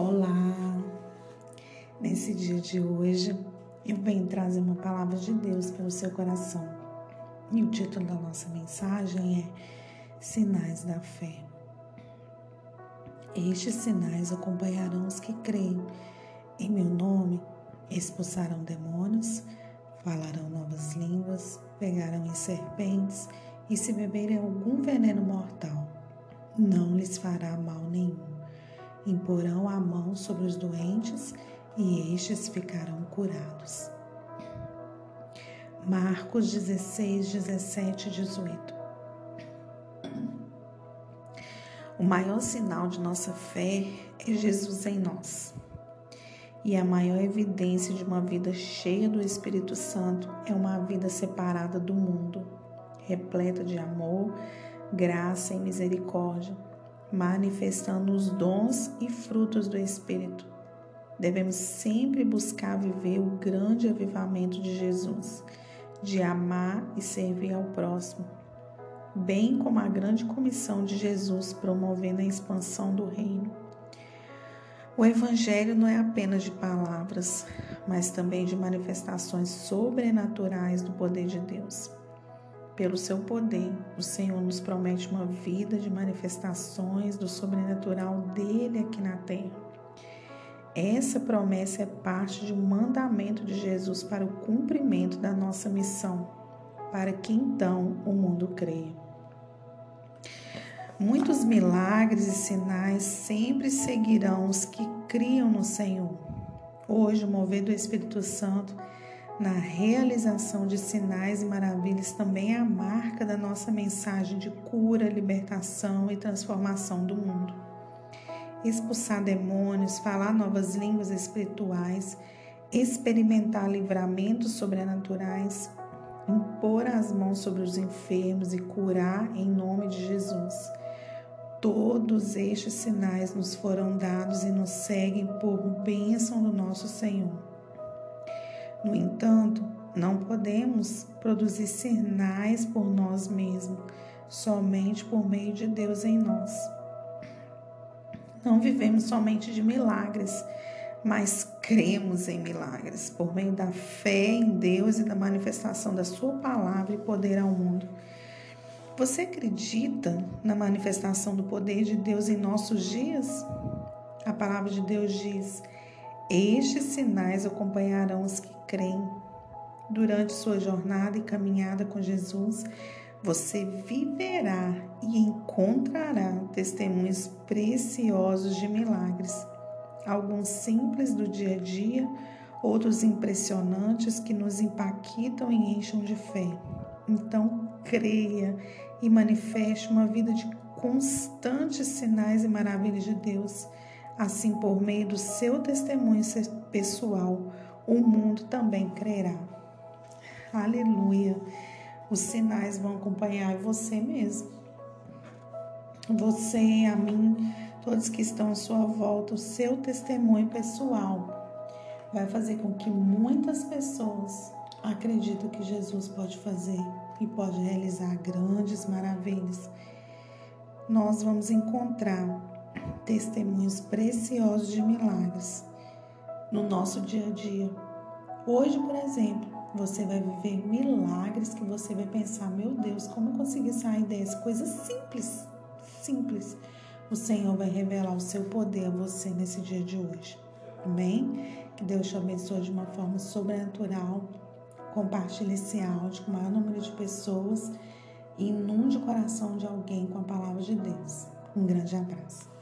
Olá! Nesse dia de hoje eu venho trazer uma palavra de Deus para o seu coração. E o título da nossa mensagem é Sinais da Fé. Estes sinais acompanharão os que creem. Em meu nome expulsarão demônios, falarão novas línguas, pegarão em serpentes e se beberem algum veneno mortal, não lhes fará mal nenhum imporão a mão sobre os doentes e estes ficarão curados. Marcos 16, 17 e 18. O maior sinal de nossa fé é Jesus em nós. E a maior evidência de uma vida cheia do Espírito Santo é uma vida separada do mundo, repleta de amor, graça e misericórdia manifestando os dons e frutos do Espírito. Devemos sempre buscar viver o grande avivamento de Jesus, de amar e servir ao próximo, bem como a grande comissão de Jesus promovendo a expansão do reino. O Evangelho não é apenas de palavras, mas também de manifestações sobrenaturais do poder de Deus. Pelo seu poder, o Senhor nos promete uma vida de manifestações do sobrenatural dele aqui na terra. Essa promessa é parte de um mandamento de Jesus para o cumprimento da nossa missão, para que então o mundo creia. Muitos milagres e sinais sempre seguirão os que criam no Senhor. Hoje, o mover do Espírito Santo na realização de sinais e maravilhas também é a marca da nossa mensagem de cura, libertação e transformação do mundo. Expulsar demônios, falar novas línguas espirituais, experimentar livramentos sobrenaturais, impor as mãos sobre os enfermos e curar em nome de Jesus. Todos estes sinais nos foram dados e nos seguem por bênção do nosso Senhor. No entanto, não podemos produzir sinais por nós mesmos, somente por meio de Deus em nós. Não vivemos somente de milagres, mas cremos em milagres por meio da fé em Deus e da manifestação da Sua palavra e poder ao mundo. Você acredita na manifestação do poder de Deus em nossos dias? A palavra de Deus diz: Estes sinais acompanharão os que creem. Durante sua jornada e caminhada com Jesus, você viverá e encontrará testemunhos preciosos de milagres, alguns simples do dia a dia, outros impressionantes que nos impactam e enchem de fé. Então, creia e manifeste uma vida de constantes sinais e maravilhas de Deus. Assim, por meio do seu testemunho pessoal, o mundo também crerá. Aleluia. Os sinais vão acompanhar você mesmo. Você, a mim, todos que estão à sua volta, o seu testemunho pessoal vai fazer com que muitas pessoas acreditem que Jesus pode fazer e pode realizar grandes maravilhas. Nós vamos encontrar testemunhos preciosos de milagres no nosso dia a dia. Hoje, por exemplo, você vai viver milagres que você vai pensar: meu Deus, como eu consegui sair dessa coisa simples? Simples. O Senhor vai revelar o seu poder a você nesse dia de hoje. Amém? Que Deus te abençoe de uma forma sobrenatural. Compartilhe esse áudio com o maior número de pessoas e inunde o coração de alguém com a palavra de Deus. Um grande abraço.